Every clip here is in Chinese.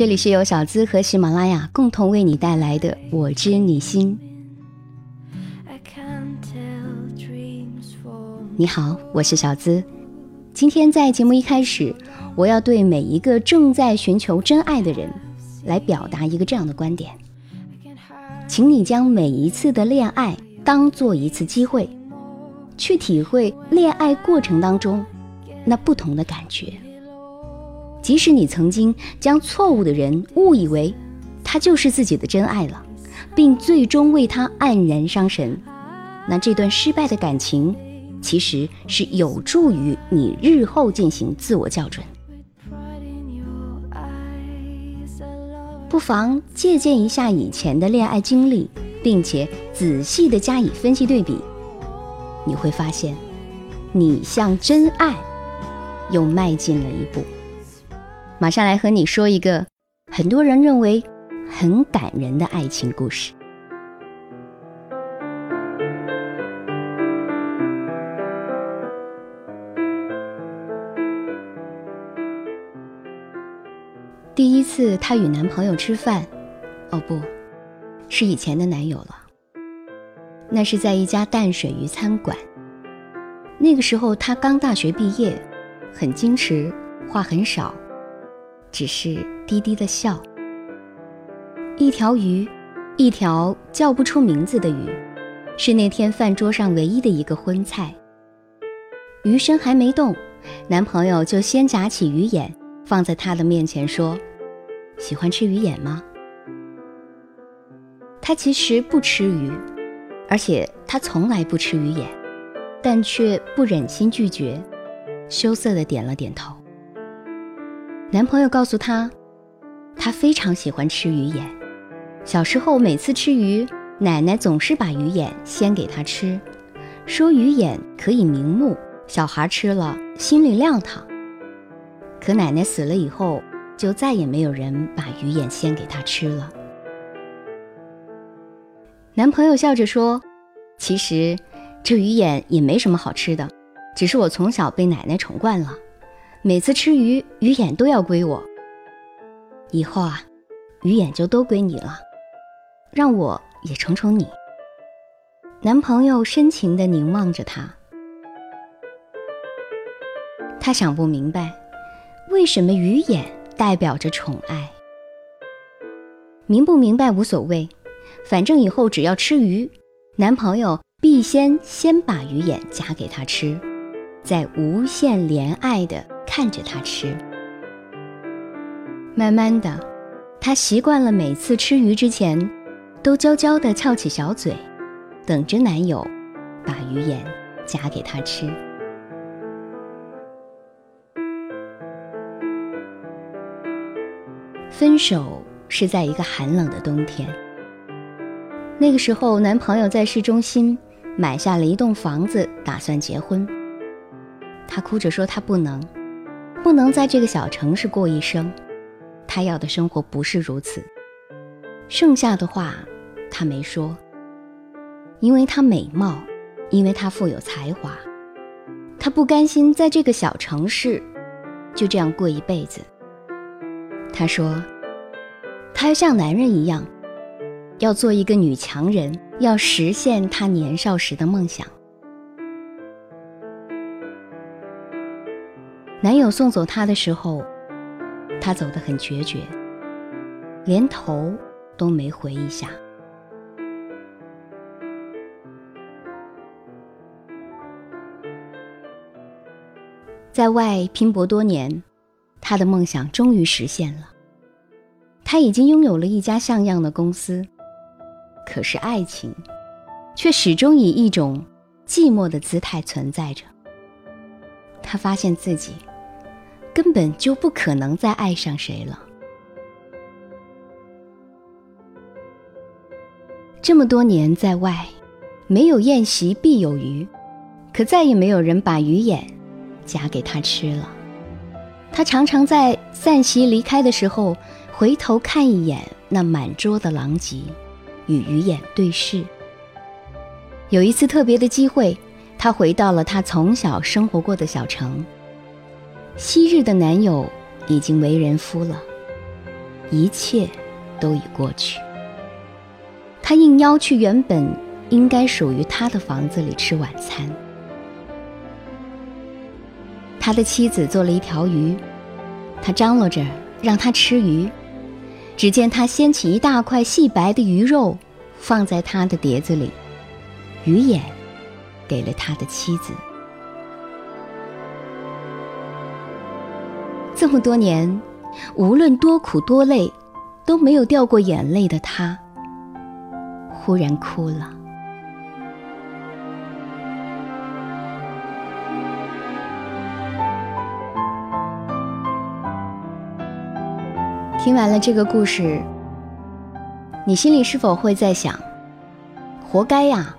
这里是由小资和喜马拉雅共同为你带来的《我知你心》。你好，我是小资。今天在节目一开始，我要对每一个正在寻求真爱的人，来表达一个这样的观点：请你将每一次的恋爱当做一次机会，去体会恋爱过程当中那不同的感觉。即使你曾经将错误的人误以为他就是自己的真爱了，并最终为他黯然伤神，那这段失败的感情其实是有助于你日后进行自我校准。不妨借鉴一下以前的恋爱经历，并且仔细的加以分析对比，你会发现，你向真爱又迈进了一步。马上来和你说一个很多人认为很感人的爱情故事。第一次她与男朋友吃饭，哦不，是以前的男友了。那是在一家淡水鱼餐馆。那个时候她刚大学毕业，很矜持，话很少。只是低低的笑。一条鱼，一条叫不出名字的鱼，是那天饭桌上唯一的一个荤菜。鱼身还没动，男朋友就先夹起鱼眼放在她的面前说：“喜欢吃鱼眼吗？”他其实不吃鱼，而且他从来不吃鱼眼，但却不忍心拒绝，羞涩的点了点头。男朋友告诉她，他非常喜欢吃鱼眼。小时候每次吃鱼，奶奶总是把鱼眼先给他吃，说鱼眼可以明目，小孩吃了心里亮堂。可奶奶死了以后，就再也没有人把鱼眼先给他吃了。男朋友笑着说：“其实这鱼眼也没什么好吃的，只是我从小被奶奶宠惯了。”每次吃鱼，鱼眼都要归我。以后啊，鱼眼就都归你了，让我也宠宠你。男朋友深情地凝望着她，他想不明白，为什么鱼眼代表着宠爱。明不明白无所谓，反正以后只要吃鱼，男朋友必先先把鱼眼夹给他吃，再无限怜爱的。看着他吃，慢慢的，他习惯了每次吃鱼之前，都娇娇的翘起小嘴，等着男友把鱼眼夹给他吃。分手是在一个寒冷的冬天，那个时候，男朋友在市中心买下了一栋房子，打算结婚。他哭着说他不能。不能在这个小城市过一生，他要的生活不是如此。剩下的话，他没说，因为他美貌，因为他富有才华，他不甘心在这个小城市就这样过一辈子。他说，他要像男人一样，要做一个女强人，要实现他年少时的梦想。男友送走她的时候，她走得很决绝，连头都没回一下。在外拼搏多年，她的梦想终于实现了。她已经拥有了一家像样的公司，可是爱情，却始终以一种寂寞的姿态存在着。她发现自己。根本就不可能再爱上谁了。这么多年在外，没有宴席必有鱼，可再也没有人把鱼眼夹给他吃了。他常常在散席离开的时候，回头看一眼那满桌的狼藉，与鱼眼对视。有一次特别的机会，他回到了他从小生活过的小城。昔日的男友已经为人夫了，一切都已过去。他应邀去原本应该属于他的房子里吃晚餐。他的妻子做了一条鱼，他张罗着让他吃鱼。只见他掀起一大块细白的鱼肉，放在他的碟子里，鱼眼给了他的妻子。这么多年，无论多苦多累，都没有掉过眼泪的他，忽然哭了。听完了这个故事，你心里是否会在想：活该呀？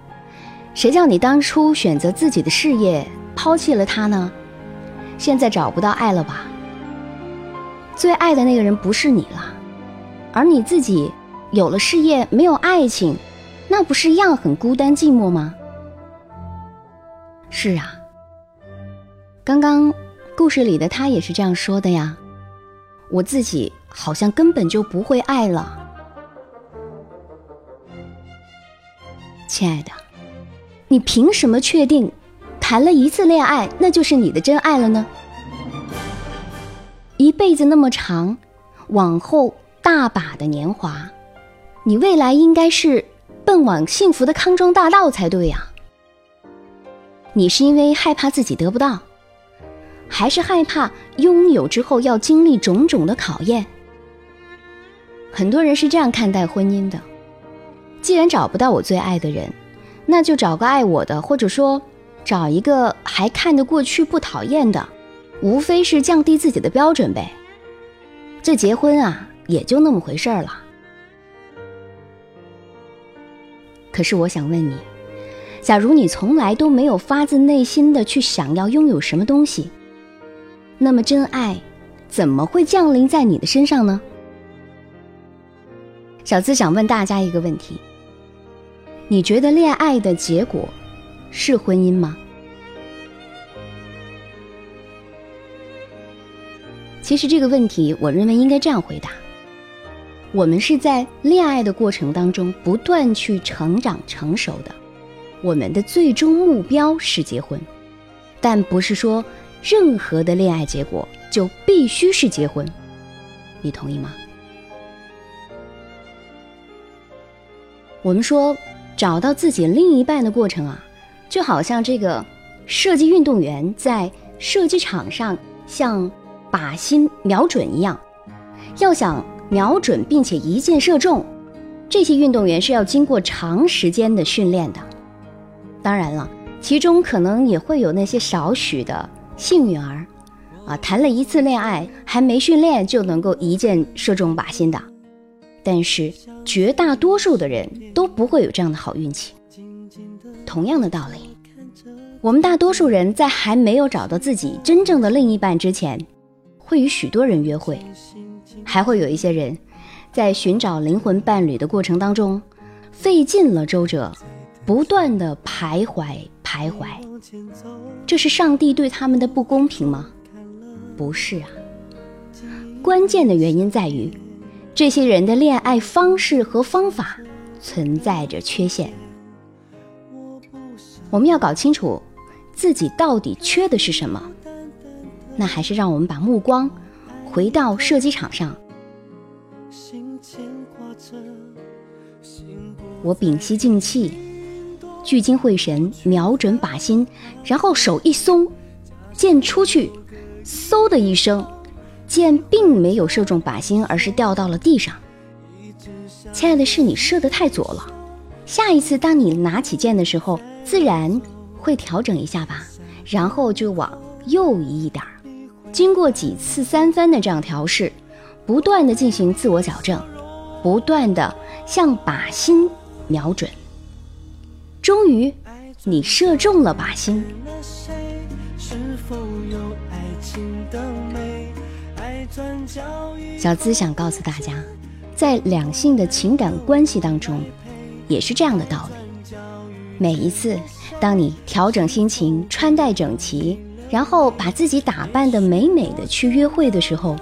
谁叫你当初选择自己的事业，抛弃了他呢？现在找不到爱了吧？最爱的那个人不是你了，而你自己有了事业，没有爱情，那不是一样很孤单寂寞吗？是啊，刚刚故事里的他也是这样说的呀。我自己。好像根本就不会爱了，亲爱的，你凭什么确定谈了一次恋爱那就是你的真爱了呢？一辈子那么长，往后大把的年华，你未来应该是奔往幸福的康庄大道才对呀。你是因为害怕自己得不到，还是害怕拥有之后要经历种种的考验？很多人是这样看待婚姻的：既然找不到我最爱的人，那就找个爱我的，或者说找一个还看得过去、不讨厌的，无非是降低自己的标准呗。这结婚啊，也就那么回事儿了。可是我想问你，假如你从来都没有发自内心的去想要拥有什么东西，那么真爱怎么会降临在你的身上呢？小资想问大家一个问题：你觉得恋爱的结果是婚姻吗？其实这个问题，我认为应该这样回答：我们是在恋爱的过程当中不断去成长成熟的，我们的最终目标是结婚，但不是说任何的恋爱结果就必须是结婚。你同意吗？我们说，找到自己另一半的过程啊，就好像这个射击运动员在射击场上像靶心瞄准一样。要想瞄准并且一箭射中，这些运动员是要经过长时间的训练的。当然了，其中可能也会有那些少许的幸运儿，啊，谈了一次恋爱还没训练就能够一箭射中靶心的。但是绝大多数的人都不会有这样的好运气。同样的道理，我们大多数人在还没有找到自己真正的另一半之前，会与许多人约会，还会有一些人，在寻找灵魂伴侣的过程当中，费尽了周折，不断的徘徊徘徊。这是上帝对他们的不公平吗？不是啊，关键的原因在于。这些人的恋爱方式和方法存在着缺陷，我们要搞清楚自己到底缺的是什么。那还是让我们把目光回到射击场上。我屏息静气，聚精会神，瞄准靶心，然后手一松，箭出去，嗖的一声。箭并没有射中靶心，而是掉到了地上。亲爱的，是你射得太左了。下一次当你拿起箭的时候，自然会调整一下吧，然后就往右移一点儿。经过几次三番的这样调试，不断的进行自我矫正，不断的向靶心瞄准，终于你射中了靶心。小资想告诉大家，在两性的情感关系当中，也是这样的道理。每一次，当你调整心情、穿戴整齐，然后把自己打扮的美美的去约会的时候，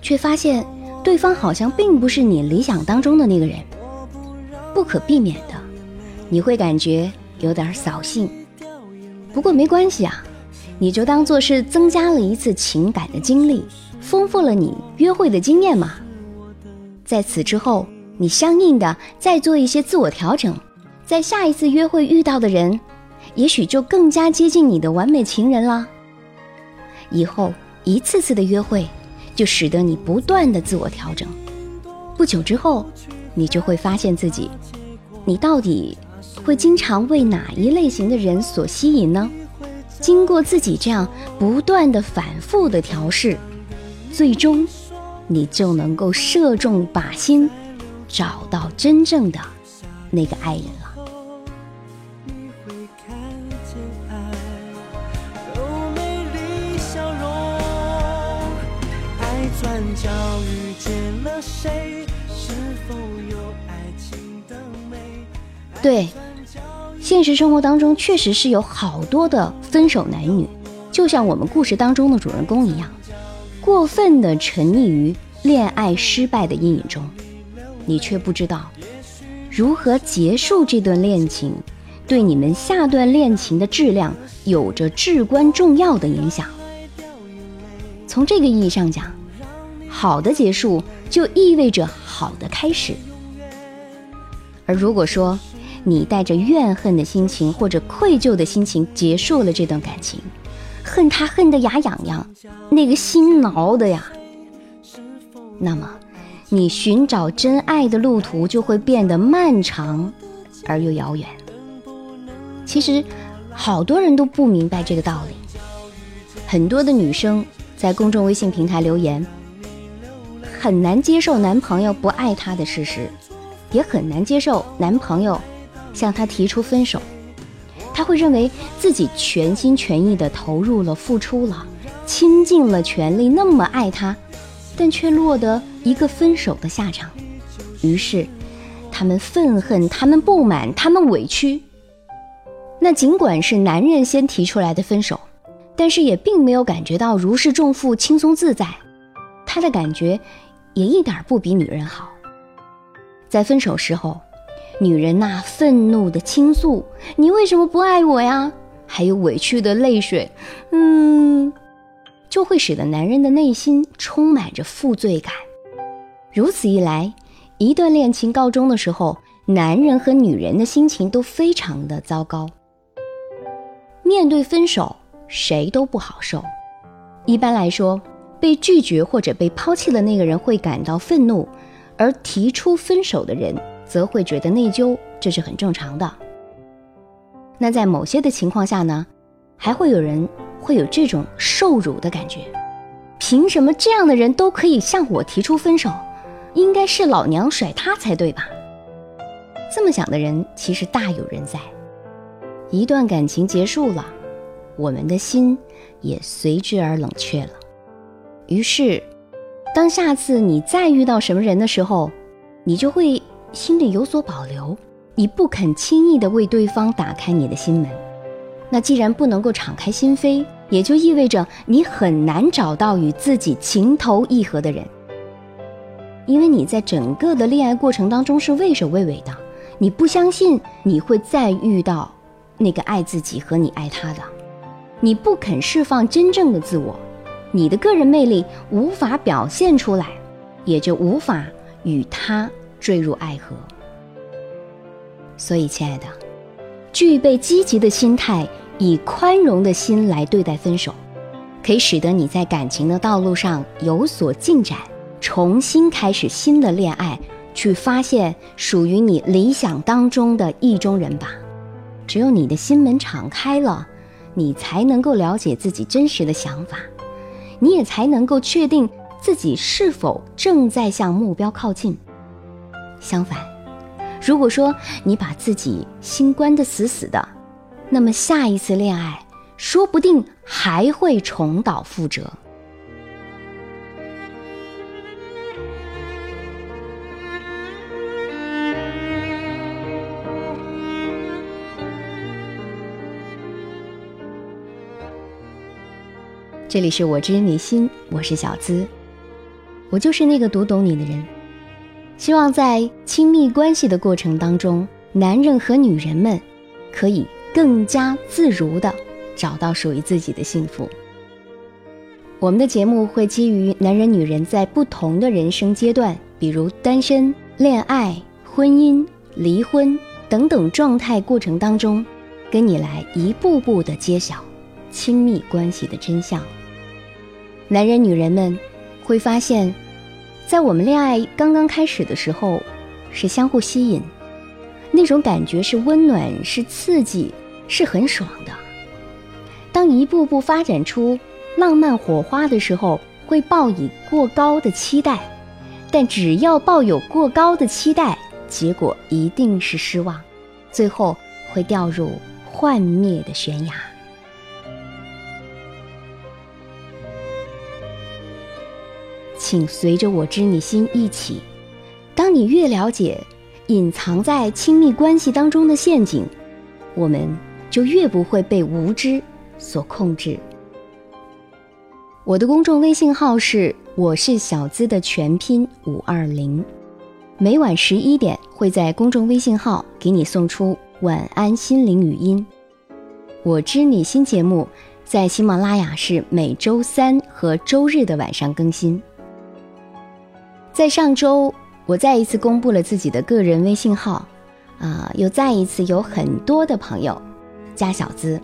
却发现对方好像并不是你理想当中的那个人，不可避免的，你会感觉有点扫兴。不过没关系啊，你就当做是增加了一次情感的经历，丰富了你约会的经验嘛。在此之后，你相应的再做一些自我调整，在下一次约会遇到的人，也许就更加接近你的完美情人啦。以后一次次的约会，就使得你不断的自我调整。不久之后，你就会发现自己，你到底会经常为哪一类型的人所吸引呢？经过自己这样不断的反复的调试，最终。你就能够射中靶心，找到真正的那个爱人了。对，现实生活当中确实是有好多的分手男女，就像我们故事当中的主人公一样。过分的沉溺于恋爱失败的阴影中，你却不知道如何结束这段恋情，对你们下段恋情的质量有着至关重要的影响。从这个意义上讲，好的结束就意味着好的开始。而如果说你带着怨恨的心情或者愧疚的心情结束了这段感情，恨他恨得牙痒痒，那个心挠的呀。那么，你寻找真爱的路途就会变得漫长而又遥远。其实，好多人都不明白这个道理。很多的女生在公众微信平台留言，很难接受男朋友不爱她的事实，也很难接受男朋友向她提出分手。他会认为自己全心全意地投入了、付出了、倾尽了全力，那么爱他，但却落得一个分手的下场。于是，他们愤恨，他们不满，他们委屈。那尽管是男人先提出来的分手，但是也并没有感觉到如释重负、轻松自在。他的感觉也一点不比女人好。在分手时候。女人那愤怒的倾诉：“你为什么不爱我呀？”还有委屈的泪水，嗯，就会使得男人的内心充满着负罪感。如此一来，一段恋情告终的时候，男人和女人的心情都非常的糟糕。面对分手，谁都不好受。一般来说，被拒绝或者被抛弃的那个人会感到愤怒，而提出分手的人。则会觉得内疚，这是很正常的。那在某些的情况下呢，还会有人会有这种受辱的感觉。凭什么这样的人都可以向我提出分手？应该是老娘甩他才对吧？这么想的人其实大有人在。一段感情结束了，我们的心也随之而冷却了。于是，当下次你再遇到什么人的时候，你就会。心里有所保留，你不肯轻易的为对方打开你的心门。那既然不能够敞开心扉，也就意味着你很难找到与自己情投意合的人。因为你在整个的恋爱过程当中是畏首畏尾的，你不相信你会再遇到那个爱自己和你爱他的，你不肯释放真正的自我，你的个人魅力无法表现出来，也就无法与他。坠入爱河，所以，亲爱的，具备积极的心态，以宽容的心来对待分手，可以使得你在感情的道路上有所进展，重新开始新的恋爱，去发现属于你理想当中的意中人吧。只有你的心门敞开了，你才能够了解自己真实的想法，你也才能够确定自己是否正在向目标靠近。相反，如果说你把自己心关得死死的，那么下一次恋爱说不定还会重蹈覆辙。这里是我知你心，我是小资。我就是那个读懂你的人。希望在亲密关系的过程当中，男人和女人们可以更加自如的找到属于自己的幸福。我们的节目会基于男人、女人在不同的人生阶段，比如单身、恋爱、婚姻、离婚等等状态过程当中，跟你来一步步的揭晓亲密关系的真相。男人、女人们会发现。在我们恋爱刚刚开始的时候，是相互吸引，那种感觉是温暖，是刺激，是很爽的。当一步步发展出浪漫火花的时候，会抱以过高的期待，但只要抱有过高的期待，结果一定是失望，最后会掉入幻灭的悬崖。请随着我知你心一起。当你越了解隐藏在亲密关系当中的陷阱，我们就越不会被无知所控制。我的公众微信号是我是小资的全拼五二零，每晚十一点会在公众微信号给你送出晚安心灵语音。我知你心节目在喜马拉雅是每周三和周日的晚上更新。在上周，我再一次公布了自己的个人微信号，啊，又再一次有很多的朋友加小资，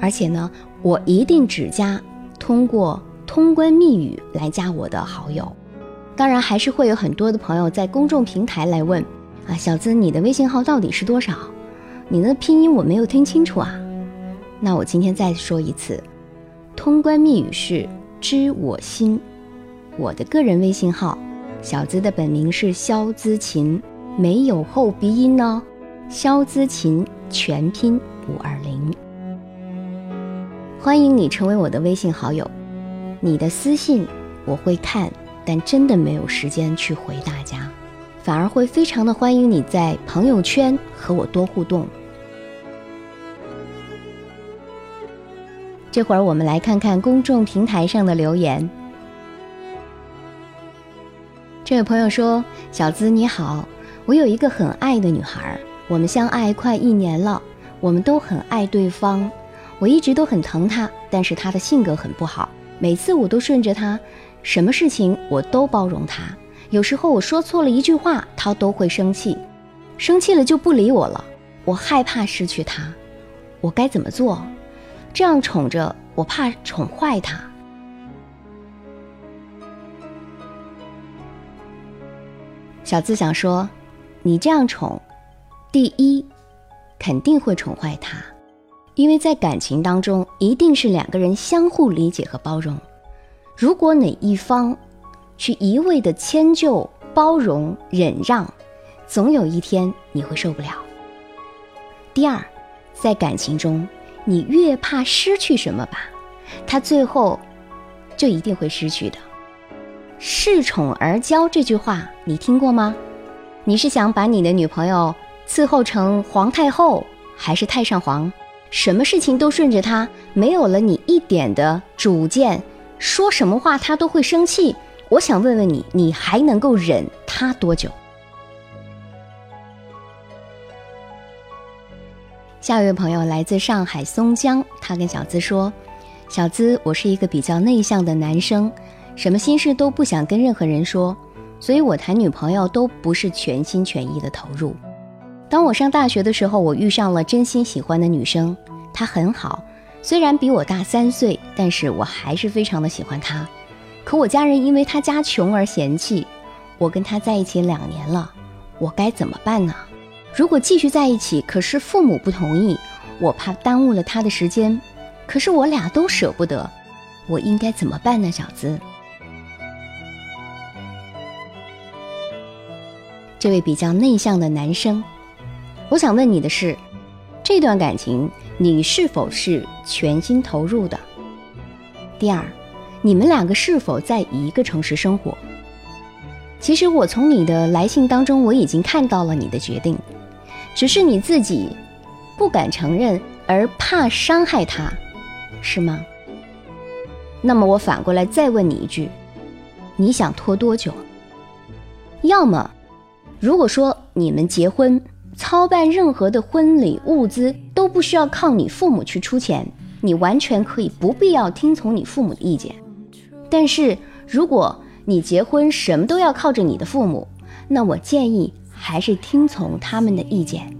而且呢，我一定只加通过通关密语来加我的好友。当然，还是会有很多的朋友在公众平台来问，啊，小资，你的微信号到底是多少？你的拼音我没有听清楚啊。那我今天再说一次，通关密语是知我心，我的个人微信号。小资的本名是肖姿琴，没有后鼻音呢。肖姿琴全拼五二零，欢迎你成为我的微信好友。你的私信我会看，但真的没有时间去回大家，反而会非常的欢迎你在朋友圈和我多互动。这会儿我们来看看公众平台上的留言。这位朋友说：“小资你好，我有一个很爱的女孩，我们相爱快一年了，我们都很爱对方，我一直都很疼她，但是她的性格很不好，每次我都顺着她，什么事情我都包容她，有时候我说错了一句话，她都会生气，生气了就不理我了，我害怕失去她，我该怎么做？这样宠着我，怕宠坏她。”小资想说，你这样宠，第一，肯定会宠坏他，因为在感情当中，一定是两个人相互理解和包容。如果哪一方去一味的迁就、包容、忍让，总有一天你会受不了。第二，在感情中，你越怕失去什么吧，他最后就一定会失去的。恃宠而骄这句话你听过吗？你是想把你的女朋友伺候成皇太后还是太上皇？什么事情都顺着她，没有了你一点的主见，说什么话她都会生气。我想问问你，你还能够忍她多久？下一位朋友来自上海松江，他跟小资说：“小资，我是一个比较内向的男生。”什么心事都不想跟任何人说，所以我谈女朋友都不是全心全意的投入。当我上大学的时候，我遇上了真心喜欢的女生，她很好，虽然比我大三岁，但是我还是非常的喜欢她。可我家人因为她家穷而嫌弃我，跟她在一起两年了，我该怎么办呢？如果继续在一起，可是父母不同意，我怕耽误了她的时间，可是我俩都舍不得，我应该怎么办呢？小资。这位比较内向的男生，我想问你的是：这段感情你是否是全心投入的？第二，你们两个是否在一个城市生活？其实我从你的来信当中我已经看到了你的决定，只是你自己不敢承认，而怕伤害他，是吗？那么我反过来再问你一句：你想拖多久？要么，如果说你们结婚，操办任何的婚礼物资都不需要靠你父母去出钱，你完全可以不必要听从你父母的意见。但是，如果你结婚什么都要靠着你的父母，那我建议还是听从他们的意见。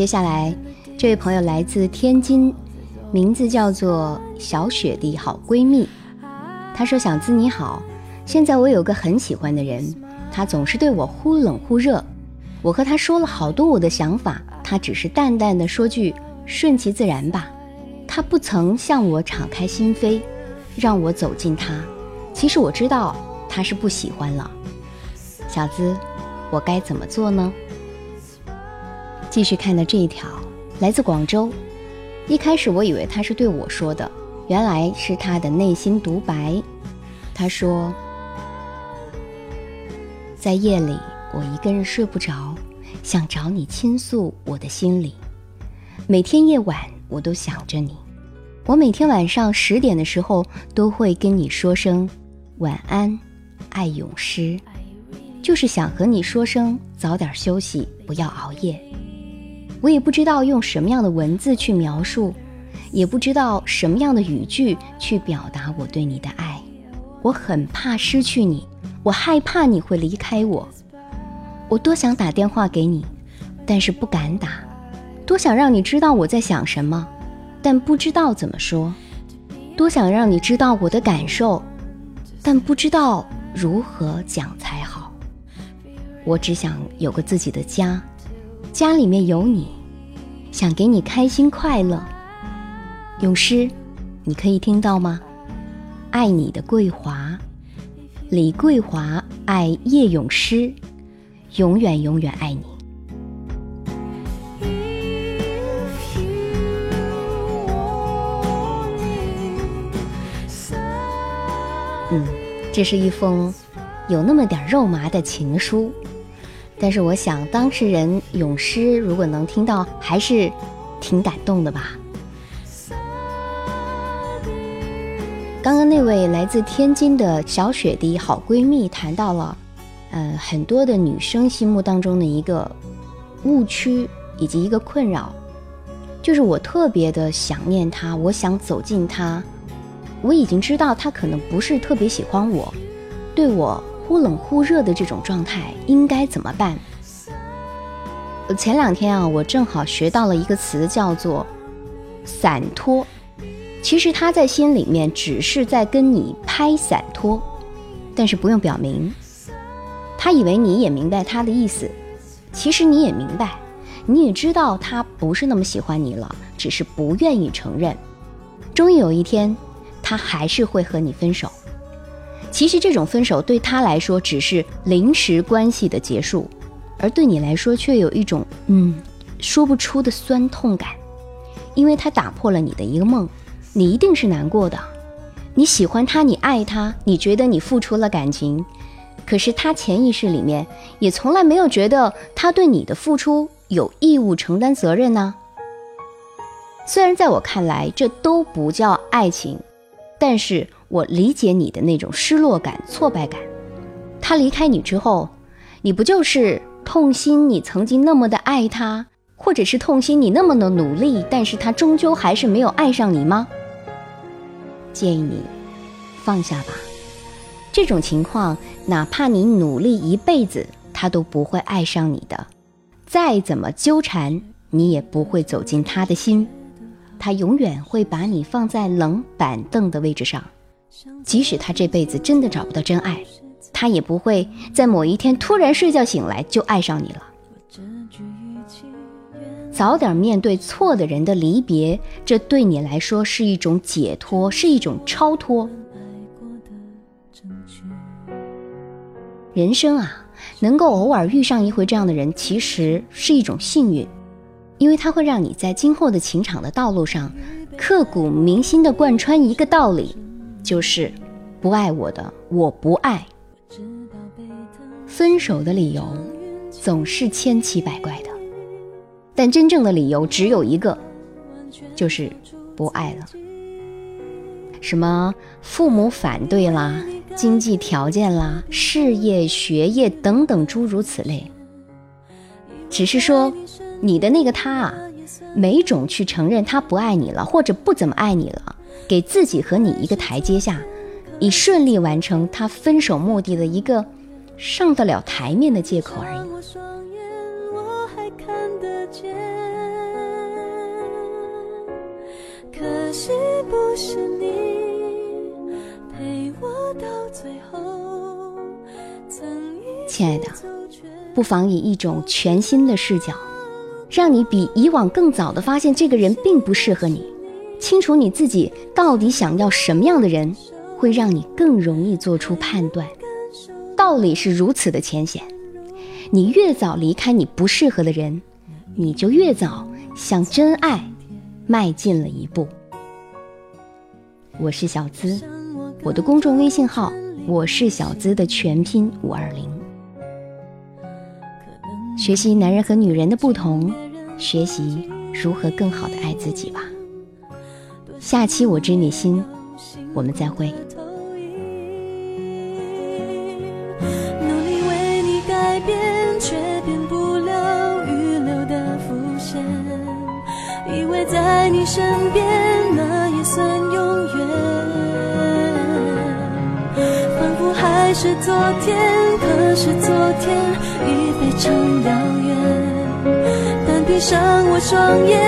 接下来，这位朋友来自天津，名字叫做小雪的好闺蜜。她说：“小资你好，现在我有个很喜欢的人，他总是对我忽冷忽热。我和他说了好多我的想法，他只是淡淡的说句顺其自然吧。他不曾向我敞开心扉，让我走近他。其实我知道他是不喜欢了。小资，我该怎么做呢？”继续看到这一条，来自广州。一开始我以为他是对我说的，原来是他的内心独白。他说：“在夜里，我一个人睡不着，想找你倾诉我的心里。每天夜晚，我都想着你。我每天晚上十点的时候，都会跟你说声晚安，爱永失，就是想和你说声早点休息，不要熬夜。”我也不知道用什么样的文字去描述，也不知道什么样的语句去表达我对你的爱。我很怕失去你，我害怕你会离开我。我多想打电话给你，但是不敢打；多想让你知道我在想什么，但不知道怎么说；多想让你知道我的感受，但不知道如何讲才好。我只想有个自己的家。家里面有你，想给你开心快乐。咏诗，你可以听到吗？爱你的桂华，李桂华爱叶咏诗，永远永远爱你。嗯，这是一封有那么点肉麻的情书。但是我想，当事人咏诗如果能听到，还是挺感动的吧。刚刚那位来自天津的小雪的好闺蜜谈到了，呃，很多的女生心目当中的一个误区以及一个困扰，就是我特别的想念他，我想走近他，我已经知道他可能不是特别喜欢我，对我。忽冷忽热的这种状态应该怎么办？前两天啊，我正好学到了一个词，叫做“散拖”。其实他在心里面只是在跟你拍散拖，但是不用表明。他以为你也明白他的意思，其实你也明白，你也知道他不是那么喜欢你了，只是不愿意承认。终于有一天，他还是会和你分手。其实这种分手对他来说只是临时关系的结束，而对你来说却有一种嗯说不出的酸痛感，因为他打破了你的一个梦，你一定是难过的。你喜欢他，你爱他，你觉得你付出了感情，可是他潜意识里面也从来没有觉得他对你的付出有义务承担责任呢。虽然在我看来这都不叫爱情，但是。我理解你的那种失落感、挫败感。他离开你之后，你不就是痛心你曾经那么的爱他，或者是痛心你那么的努力，但是他终究还是没有爱上你吗？建议你放下吧。这种情况，哪怕你努力一辈子，他都不会爱上你的。再怎么纠缠，你也不会走进他的心。他永远会把你放在冷板凳的位置上。即使他这辈子真的找不到真爱，他也不会在某一天突然睡觉醒来就爱上你了。早点面对错的人的离别，这对你来说是一种解脱，是一种超脱。人生啊，能够偶尔遇上一回这样的人，其实是一种幸运，因为它会让你在今后的情场的道路上，刻骨铭心的贯穿一个道理。就是不爱我的，我不爱；分手的理由总是千奇百怪的，但真正的理由只有一个，就是不爱了。什么父母反对啦、经济条件啦、事业、学业等等诸如此类，只是说你的那个他啊，没种去承认他不爱你了，或者不怎么爱你了，给自己和你一个台阶下，以顺利完成他分手目的的一个。上得了台面的借口而已。亲爱的，不妨以一种全新的视角，让你比以往更早的发现这个人并不适合你，清楚你自己到底想要什么样的人，会让你更容易做出判断。道理是如此的浅显，你越早离开你不适合的人，你就越早向真爱迈进了一步。我是小资，我的公众微信号我是小资的全拼五二零。学习男人和女人的不同，学习如何更好的爱自己吧。下期我知你心，我们再会。努力为你改变，却变不了预留的伏线。以为在你身边，那也算永远。仿佛还是昨天，可是昨天已非常遥远。但闭上我双眼，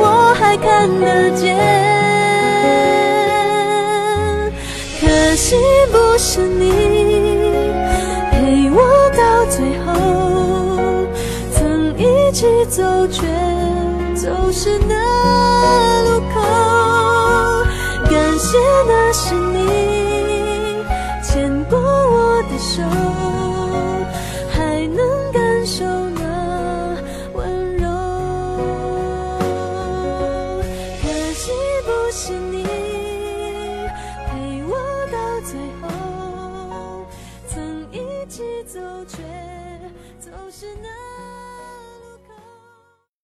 我还看得见。可惜不是你陪我到最后，曾一起走却。走失那路口，感谢那